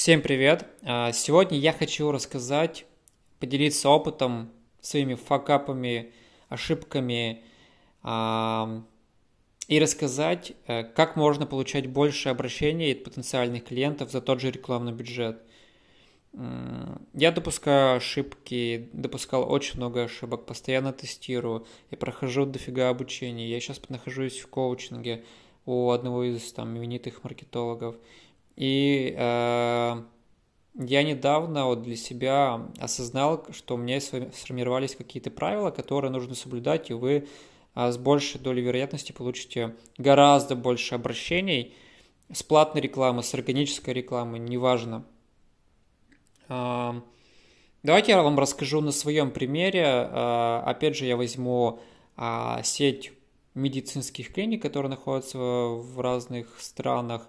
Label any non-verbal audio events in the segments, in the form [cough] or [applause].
Всем привет! А, сегодня я хочу рассказать, поделиться опытом, своими факапами, ошибками а, и рассказать, э, как можно получать больше обращений от потенциальных клиентов за тот же рекламный бюджет. Я допускаю ошибки, допускал очень много ошибок, постоянно тестирую, я прохожу дофига обучения, я сейчас нахожусь в коучинге у одного из там именитых маркетологов. И э, я недавно вот для себя осознал, что у меня сформировались какие-то правила, которые нужно соблюдать, и вы э, с большей долей вероятности получите гораздо больше обращений с платной рекламы, с органической рекламы, неважно. Давайте я вам расскажу на своем примере. А, опять же, я возьму а, сеть медицинских клиник, которые находятся в разных странах.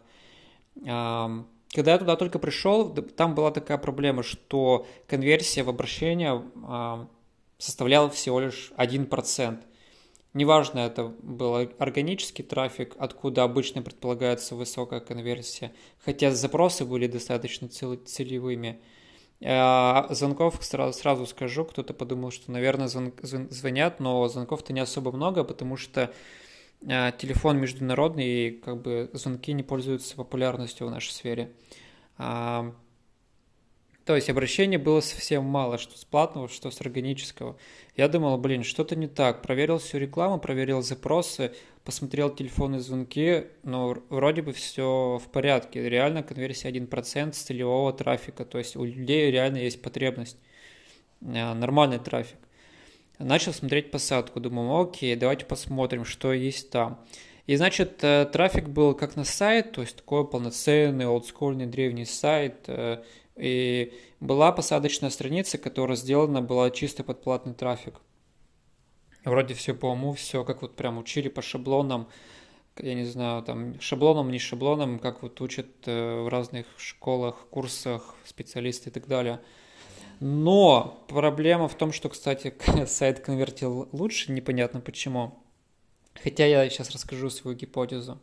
Когда я туда только пришел, там была такая проблема, что конверсия в обращение составляла всего лишь 1%. Неважно, это был органический трафик, откуда обычно предполагается высокая конверсия, хотя запросы были достаточно целевыми. А, звонков сразу, сразу скажу, кто-то подумал, что, наверное, звон, звонят, но звонков-то не особо много, потому что телефон международный, и как бы звонки не пользуются популярностью в нашей сфере. А, то есть обращений было совсем мало, что с платного, что с органического. Я думал, блин, что-то не так. Проверил всю рекламу, проверил запросы, посмотрел телефонные звонки, но вроде бы все в порядке. Реально конверсия 1% с целевого трафика, то есть у людей реально есть потребность, а, нормальный трафик. Начал смотреть посадку, думал, окей, давайте посмотрим, что есть там. И, значит, э, трафик был как на сайт, то есть такой полноценный, олдскульный, древний сайт, э, и была посадочная страница, которая сделана была чисто под платный трафик. Вроде все по уму, все как вот прям учили по шаблонам, я не знаю, там шаблоном, не шаблоном, как вот учат э, в разных школах, курсах специалисты и так далее. Но проблема в том, что, кстати, [laughs] сайт конвертил лучше, непонятно почему. Хотя я сейчас расскажу свою гипотезу.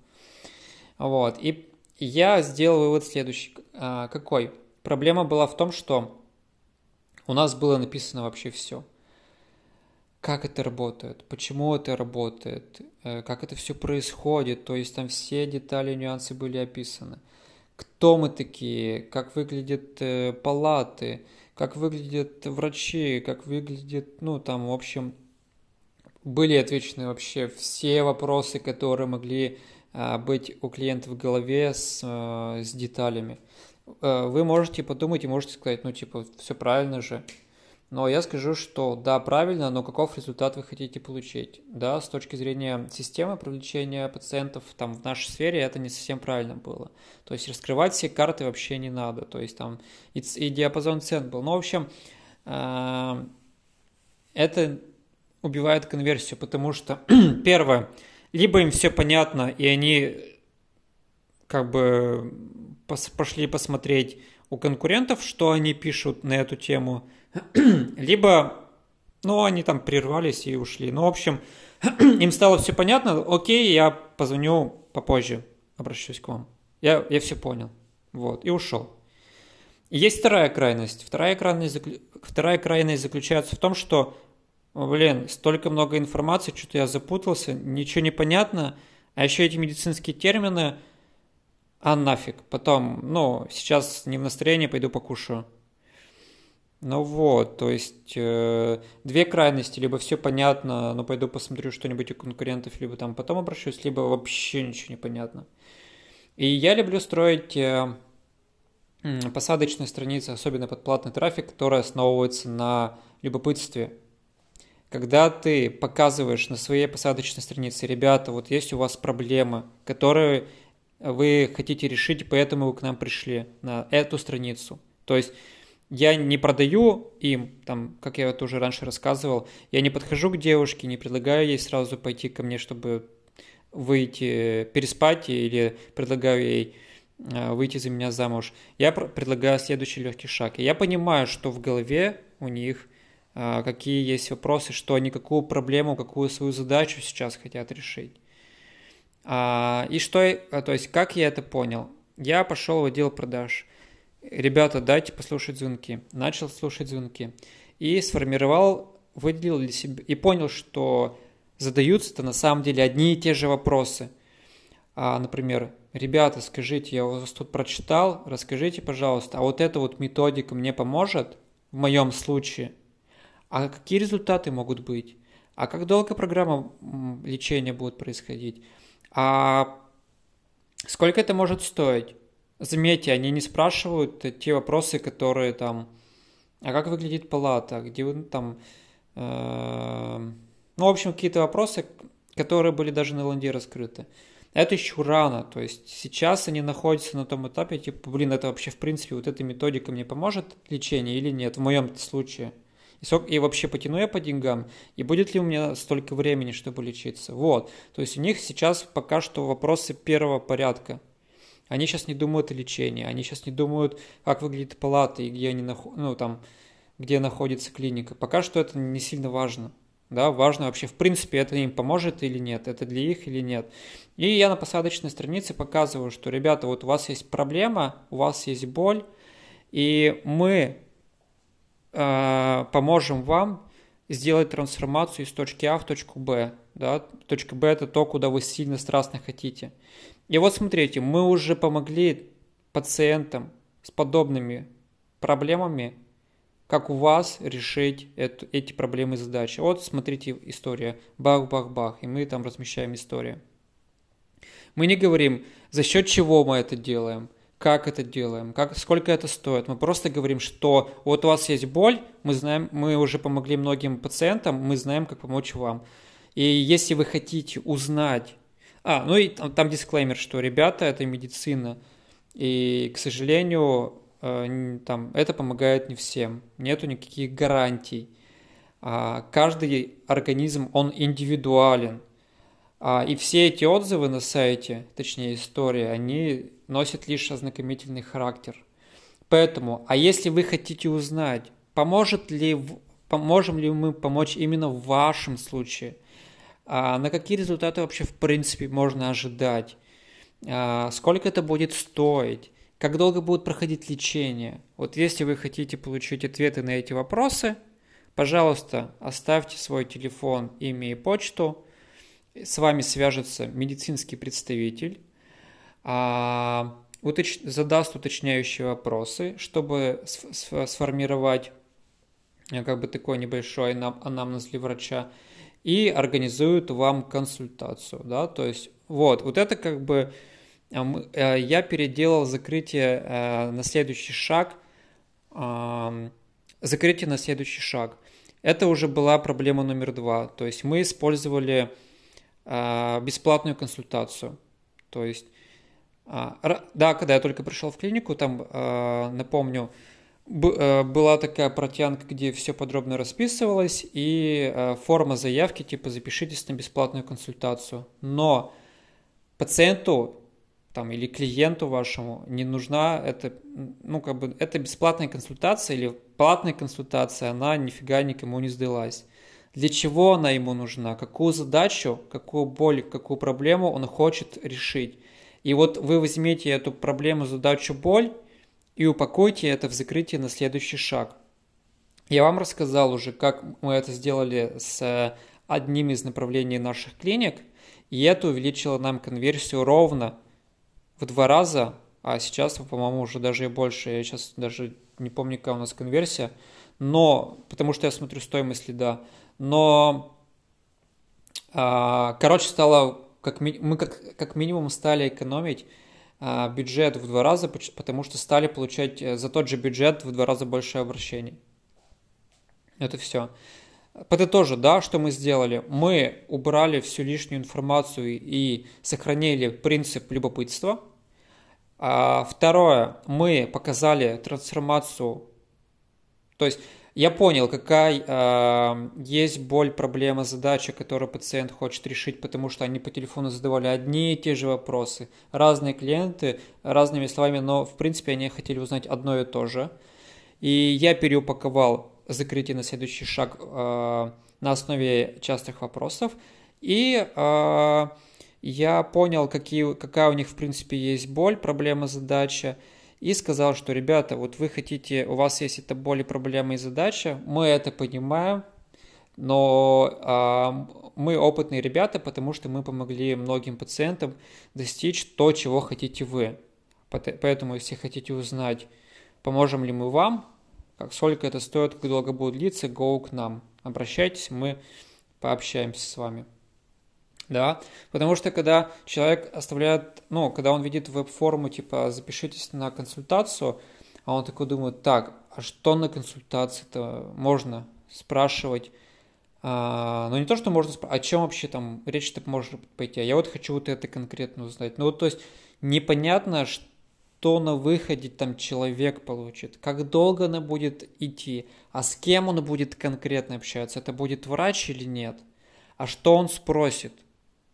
Вот. И я сделал вывод следующий. А, какой? Проблема была в том, что у нас было написано вообще все. Как это работает, почему это работает, э, как это все происходит, то есть там все детали, нюансы были описаны. Кто мы такие, как выглядят э, палаты, как выглядят врачи, как выглядит, ну там, в общем, были отвечены вообще все вопросы, которые могли а, быть у клиента в голове с, э, с деталями. Э, вы можете подумать и можете сказать, ну, типа, все правильно же. Но я скажу, что да, правильно, но каков результат вы хотите получить? Да, с точки зрения системы привлечения пациентов там в нашей сфере это не совсем правильно было. То есть раскрывать все карты вообще не надо. То есть там и, и диапазон цен был. Ну, в общем, э, это убивает конверсию, потому что [clears throat] первое, либо им все понятно, и они как бы пошли посмотреть у конкурентов, что они пишут на эту тему, [clears throat] либо, ну, они там прервались и ушли. Ну, в общем, [clears throat] им стало все понятно, окей, я позвоню попозже, обращусь к вам. Я, я все понял. Вот, и ушел. есть вторая крайность. Вторая крайность, вторая крайность заключается в том, что, блин, столько много информации, что-то я запутался, ничего не понятно, а еще эти медицинские термины – а нафиг, потом, ну, сейчас не в настроении, пойду покушаю. Ну вот, то есть э, две крайности, либо все понятно, но пойду посмотрю что-нибудь у конкурентов, либо там потом обращусь, либо вообще ничего не понятно. И я люблю строить э, посадочные страницы, особенно под платный трафик, которые основываются на любопытстве. Когда ты показываешь на своей посадочной странице, ребята, вот есть у вас проблемы, которые вы хотите решить, поэтому вы к нам пришли на эту страницу. То есть я не продаю им, там, как я это уже раньше рассказывал, я не подхожу к девушке, не предлагаю ей сразу пойти ко мне, чтобы выйти, переспать, или предлагаю ей э, выйти за меня замуж. Я предлагаю следующий легкий шаг. И я понимаю, что в голове у них э, какие есть вопросы, что они какую проблему, какую свою задачу сейчас хотят решить. А, и что, то есть, как я это понял? Я пошел в отдел продаж. Ребята, дайте послушать звонки. Начал слушать звонки. И сформировал, выделил для себя, и понял, что задаются-то на самом деле одни и те же вопросы. А, например, ребята, скажите, я вас тут прочитал, расскажите, пожалуйста, а вот эта вот методика мне поможет в моем случае? А какие результаты могут быть? А как долго программа лечения будет происходить? А сколько это может стоить? Заметьте, они не спрашивают те вопросы, которые там, а как выглядит палата, где вы там, э, ну, в общем, какие-то вопросы, которые были даже на ланде раскрыты. Это еще рано, то есть сейчас они находятся на том этапе, типа, блин, это вообще в принципе вот эта методика мне поможет лечение или нет, в моем случае. И, сок, и вообще потяну я по деньгам, и будет ли у меня столько времени, чтобы лечиться. Вот, то есть у них сейчас пока что вопросы первого порядка. Они сейчас не думают о лечении, они сейчас не думают, как выглядит палата и где они нахо... ну, там, где находится клиника. Пока что это не сильно важно. Да, важно вообще, в принципе, это им поможет или нет, это для их или нет. И я на посадочной странице показываю, что, ребята, вот у вас есть проблема, у вас есть боль, и мы э, поможем вам сделать трансформацию из точки А в точку Б. Да? Точка Б – это то, куда вы сильно страстно хотите. И вот смотрите, мы уже помогли пациентам с подобными проблемами, как у вас решить эту, эти проблемы и задачи. Вот смотрите история, бах-бах-бах, и мы там размещаем историю. Мы не говорим, за счет чего мы это делаем, как это делаем, как, сколько это стоит. Мы просто говорим, что вот у вас есть боль, мы знаем, мы уже помогли многим пациентам, мы знаем, как помочь вам. И если вы хотите узнать а, ну и там, там дисклеймер, что ребята, это медицина, и, к сожалению, э, там, это помогает не всем, нету никаких гарантий. А, каждый организм, он индивидуален. А, и все эти отзывы на сайте, точнее истории, они носят лишь ознакомительный характер. Поэтому, а если вы хотите узнать, поможет ли, поможем ли мы помочь именно в вашем случае – а на какие результаты вообще в принципе можно ожидать, а сколько это будет стоить, как долго будет проходить лечение. Вот если вы хотите получить ответы на эти вопросы, пожалуйста, оставьте свой телефон, имя и почту. С вами свяжется медицинский представитель, а, уточ... задаст уточняющие вопросы, чтобы сформировать э, как бы такой небольшой анамнез для врача и организуют вам консультацию, да, то есть вот, вот это как бы э, э, я переделал закрытие э, на следующий шаг, закрытие на следующий шаг. Это уже была проблема номер два, то есть мы использовали бесплатную консультацию, то есть да, когда я только пришел в клинику, там, напомню, Э, была такая протянка, где все подробно расписывалось, и э, форма заявки типа запишитесь на бесплатную консультацию. Но пациенту там, или клиенту вашему не нужна это, ну, как бы, это бесплатная консультация или платная консультация, она нифига никому не сдалась. Для чего она ему нужна? Какую задачу, какую боль, какую проблему он хочет решить? И вот вы возьмете эту проблему, задачу, боль и упакуйте это в закрытие на следующий шаг. Я вам рассказал уже, как мы это сделали с одним из направлений наших клиник, и это увеличило нам конверсию ровно в два раза, а сейчас, по-моему, уже даже и больше. Я сейчас даже не помню, какая у нас конверсия, но, потому что я смотрю стоимость лида, но, а, короче, стало, как, мы как, как минимум стали экономить бюджет в два раза, потому что стали получать э, за тот же бюджет в два раза больше обращений. Это все. Подытожу, да, что мы сделали? Мы убрали всю лишнюю информацию и сохранили принцип любопытства. А второе, мы показали трансформацию, то есть я понял, какая э, есть боль, проблема, задача, которую пациент хочет решить, потому что они по телефону задавали одни и те же вопросы. Разные клиенты, разными словами, но в принципе они хотели узнать одно и то же. И я переупаковал закрытие на следующий шаг э, на основе частых вопросов. И э, я понял, какие, какая у них в принципе есть боль, проблема, задача. И сказал, что, ребята, вот вы хотите, у вас есть эта боль, проблема и задача, мы это понимаем, но а, мы опытные ребята, потому что мы помогли многим пациентам достичь то, чего хотите вы. Поэтому, если хотите узнать, поможем ли мы вам, как сколько это стоит, как долго будет длиться, go к нам. Обращайтесь, мы пообщаемся с вами. Да, потому что когда человек оставляет, ну, когда он видит веб-форму, типа, запишитесь на консультацию, а он такой думает, так, а что на консультации-то можно спрашивать? А, ну, не то, что можно спрашивать, о чем вообще там речь-то может пойти, а я вот хочу вот это конкретно узнать. Ну, вот, то есть, непонятно, что на выходе там человек получит, как долго она будет идти, а с кем он будет конкретно общаться, это будет врач или нет, а что он спросит –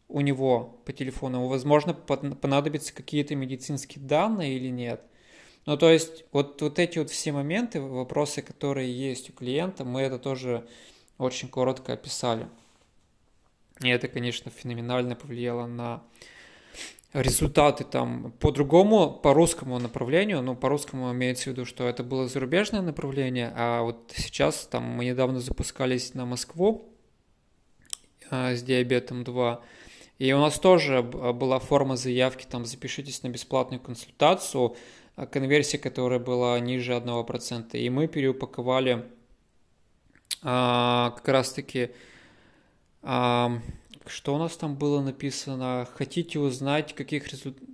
у него по телефону, возможно, понадобятся какие-то медицинские данные или нет. Ну, то есть, вот, вот эти вот все моменты, вопросы, которые есть у клиента, мы это тоже очень коротко описали. И это, конечно, феноменально повлияло на результаты там по другому, по русскому направлению, ну, по русскому имеется в виду, что это было зарубежное направление, а вот сейчас там мы недавно запускались на Москву а, с диабетом 2, и у нас тоже была форма заявки, там запишитесь на бесплатную консультацию, а, конверсия, которая была ниже 1%. И мы переупаковали а, как раз-таки, а, что у нас там было написано, хотите узнать, каких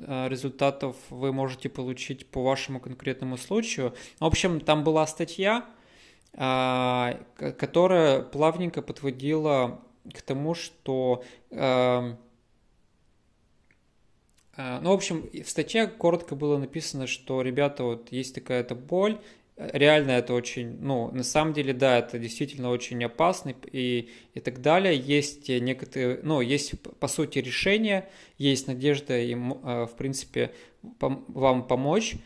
а, результатов вы можете получить по вашему конкретному случаю. В общем, там была статья, а, которая плавненько подводила к тому, что а, ну, в общем, в статье коротко было написано, что, ребята, вот есть такая-то боль, реально это очень, ну, на самом деле, да, это действительно очень опасно и, и так далее. Есть некоторые, ну, есть, по сути, решения, есть надежда им, а, в принципе, вам помочь,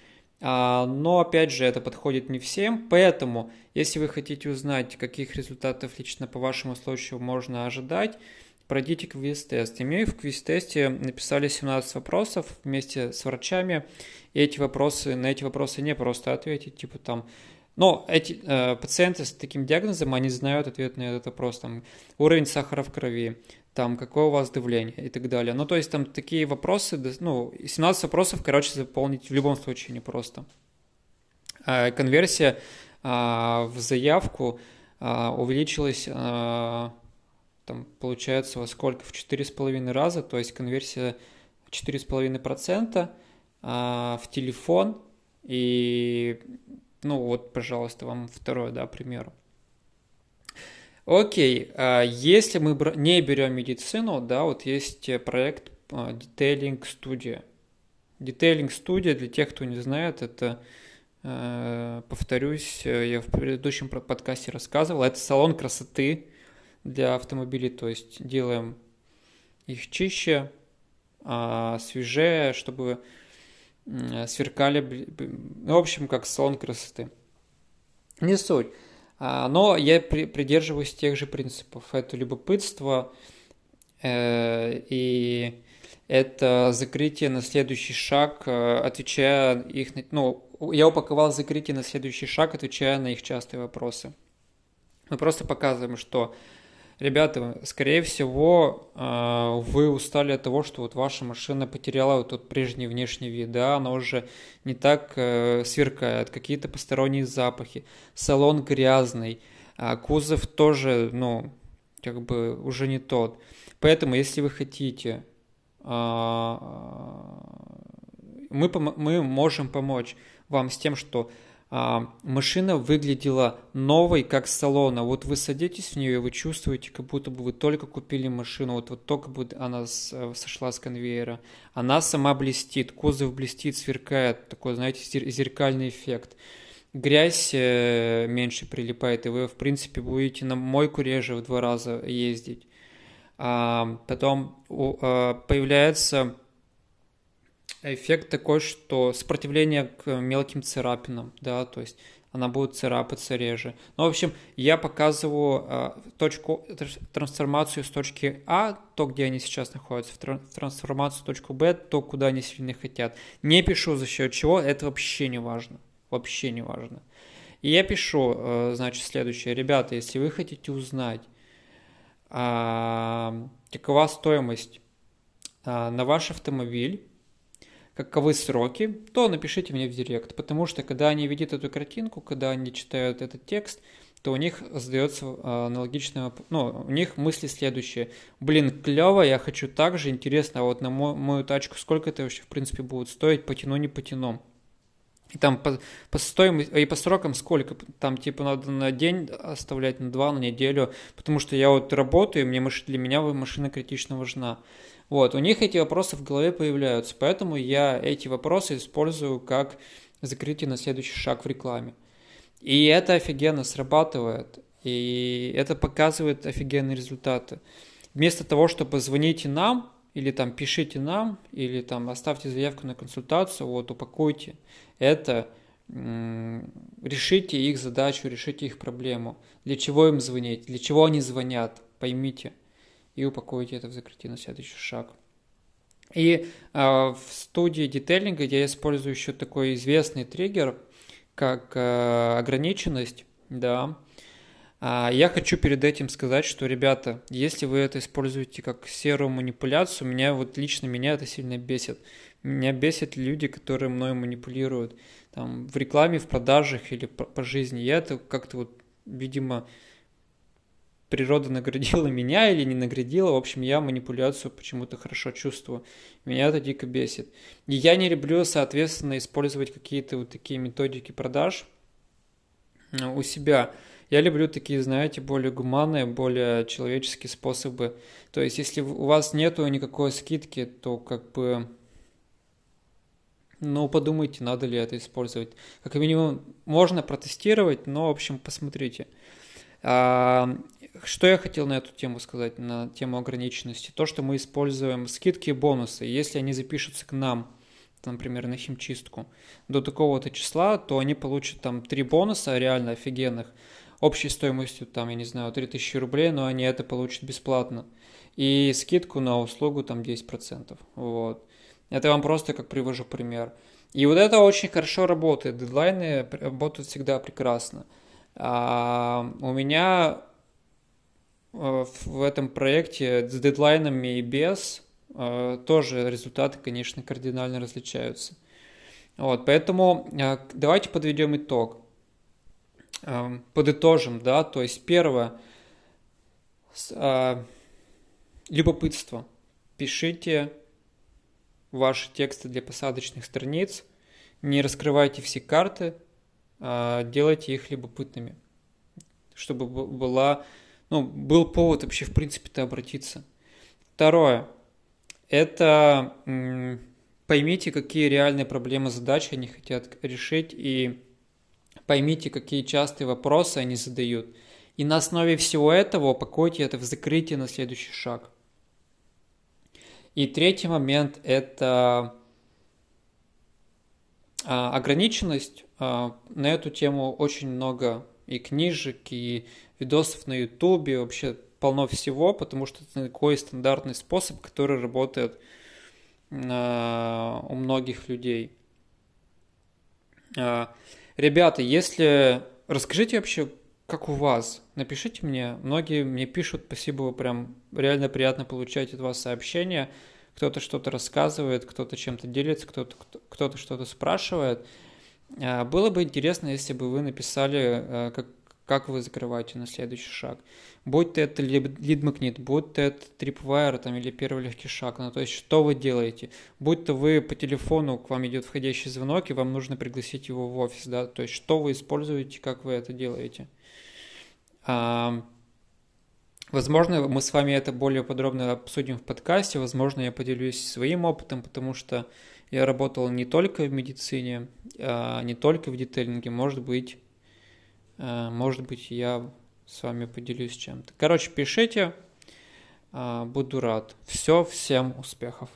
а, но, опять же, это подходит не всем, поэтому, если вы хотите узнать, каких результатов лично по вашему случаю можно ожидать, пройдите квиз-тест. И мы в квиз-тесте написали 17 вопросов вместе с врачами. И эти вопросы, на эти вопросы не просто ответить, типа там, но эти э, пациенты с таким диагнозом, они знают ответ на этот вопрос, там, уровень сахара в крови, там, какое у вас давление и так далее. Ну, то есть там такие вопросы, ну, 17 вопросов, короче, заполнить в любом случае непросто. Э, конверсия э, в заявку э, увеличилась э, там получается во сколько? В 4,5 раза, то есть конверсия 4,5% а, в телефон. И, ну вот, пожалуйста, вам второй, да, пример. Окей, а если мы не берем медицину, да, вот есть проект Detailing Studio. Detailing Studio, для тех, кто не знает, это, э, повторюсь, я в предыдущем подкасте рассказывал, это салон красоты, для автомобилей, то есть делаем их чище, а, свежее, чтобы сверкали, ну, в общем, как салон красоты. Не суть. А, но я придерживаюсь тех же принципов. Это любопытство э, и это закрытие на следующий шаг, э, отвечая их, ну, я упаковал закрытие на следующий шаг, отвечая на их частые вопросы. Мы просто показываем, что Ребята, скорее всего, а, вы устали от того, что вот ваша машина потеряла вот тот прежний внешний вид, да, она уже не так э, сверкает, какие-то посторонние запахи, салон грязный, а кузов тоже, ну, как бы уже не тот. Поэтому, если вы хотите, а, мы, мы можем помочь вам с тем, что машина выглядела новой, как салона. Вот вы садитесь в нее, и вы чувствуете, как будто бы вы только купили машину, вот, вот только бы она э, сошла с конвейера. Она сама блестит, кузов блестит, сверкает, такой, знаете, зеркальный эффект. Грязь э, меньше прилипает, и вы, в принципе, будете на мойку реже в два раза ездить. А, потом а, появляется эффект такой, что сопротивление к мелким царапинам, да, то есть она будет царапаться реже. Ну, в общем, я показываю э, точку, трансформацию с точки А, то, где они сейчас находятся, в трансформацию в точку Б, то, куда они сильно хотят. Не пишу за счет чего, это вообще не важно. Вообще не важно. И я пишу, э, значит, следующее. Ребята, если вы хотите узнать, э, какова стоимость э, на ваш автомобиль, каковы сроки, то напишите мне в директ, потому что когда они видят эту картинку, когда они читают этот текст, то у них задается а, аналогичное, ну, у них мысли следующие. Блин, клево, я хочу так же, интересно, а вот на мою, мою тачку сколько это вообще в принципе будет стоить, потяну, не потяну. И там по, по стоимости, и по срокам сколько, там типа надо на день оставлять, на два, на неделю, потому что я вот работаю, мне для меня машина критично важна. Вот, у них эти вопросы в голове появляются, поэтому я эти вопросы использую как закрытие на следующий шаг в рекламе. И это офигенно срабатывает, и это показывает офигенные результаты. Вместо того, чтобы звоните нам, или там пишите нам, или там оставьте заявку на консультацию, вот упакуйте это, решите их задачу, решите их проблему. Для чего им звонить, для чего они звонят, поймите – и упакуете это в закрытие на следующий шаг. И э, в студии детейлинга я использую еще такой известный триггер, как э, ограниченность, да. А я хочу перед этим сказать, что, ребята, если вы это используете как серую манипуляцию, меня вот лично меня это сильно бесит. Меня бесят люди, которые мной манипулируют там, в рекламе, в продажах или по, по жизни. Я это как-то вот, видимо, природа наградила меня или не наградила. В общем, я манипуляцию почему-то хорошо чувствую. Меня это дико бесит. И я не люблю, соответственно, использовать какие-то вот такие методики продаж э, у себя. Я люблю такие, знаете, более гуманные, более человеческие способы. То есть, если у вас нету никакой скидки, то как бы ну, подумайте, надо ли это использовать. Как минимум, можно протестировать, но, в общем, посмотрите. Что я хотел на эту тему сказать, на тему ограниченности? То, что мы используем скидки и бонусы. Если они запишутся к нам, например, на химчистку, до такого-то числа, то они получат там три бонуса реально офигенных, общей стоимостью там, я не знаю, 3000 рублей, но они это получат бесплатно. И скидку на услугу там 10%. Вот. Это вам просто как привожу пример. И вот это очень хорошо работает. Дедлайны работают всегда прекрасно. А у меня в этом проекте с дедлайнами и без э, тоже результаты, конечно, кардинально различаются. Вот, поэтому э, давайте подведем итог. Подытожим, да, то есть первое, любопытство. Пишите ваши тексты для посадочных страниц, не раскрывайте все карты, делайте их любопытными, чтобы была ну, был повод вообще, в принципе-то, обратиться. Второе. Это поймите, какие реальные проблемы, задачи они хотят решить, и поймите, какие частые вопросы они задают. И на основе всего этого упакуйте это в закрытие на следующий шаг. И третий момент – это а, ограниченность. А, на эту тему очень много и книжек, и видосов на ютубе, вообще полно всего, потому что это такой стандартный способ, который работает у многих людей. А, ребята, если... Расскажите вообще, как у вас? Напишите мне. Многие мне пишут, спасибо, прям реально приятно получать от вас сообщения. Кто-то что-то рассказывает, кто-то чем-то делится, кто-то кто-то что-то спрашивает. А, было бы интересно, если бы вы написали, э, как, как вы закрываете на следующий шаг. Будь то это лид-магнит, будь то это tripwire там, или первый легкий шаг, ну, то есть что вы делаете. Будь то вы по телефону, к вам идет входящий звонок, и вам нужно пригласить его в офис, да, то есть что вы используете, как вы это делаете. А, возможно, мы с вами это более подробно обсудим в подкасте, возможно, я поделюсь своим опытом, потому что я работал не только в медицине, а не только в детейлинге, может быть, Э, может быть, я с вами поделюсь чем-то. Короче, пишите, э, буду рад. Все, всем успехов.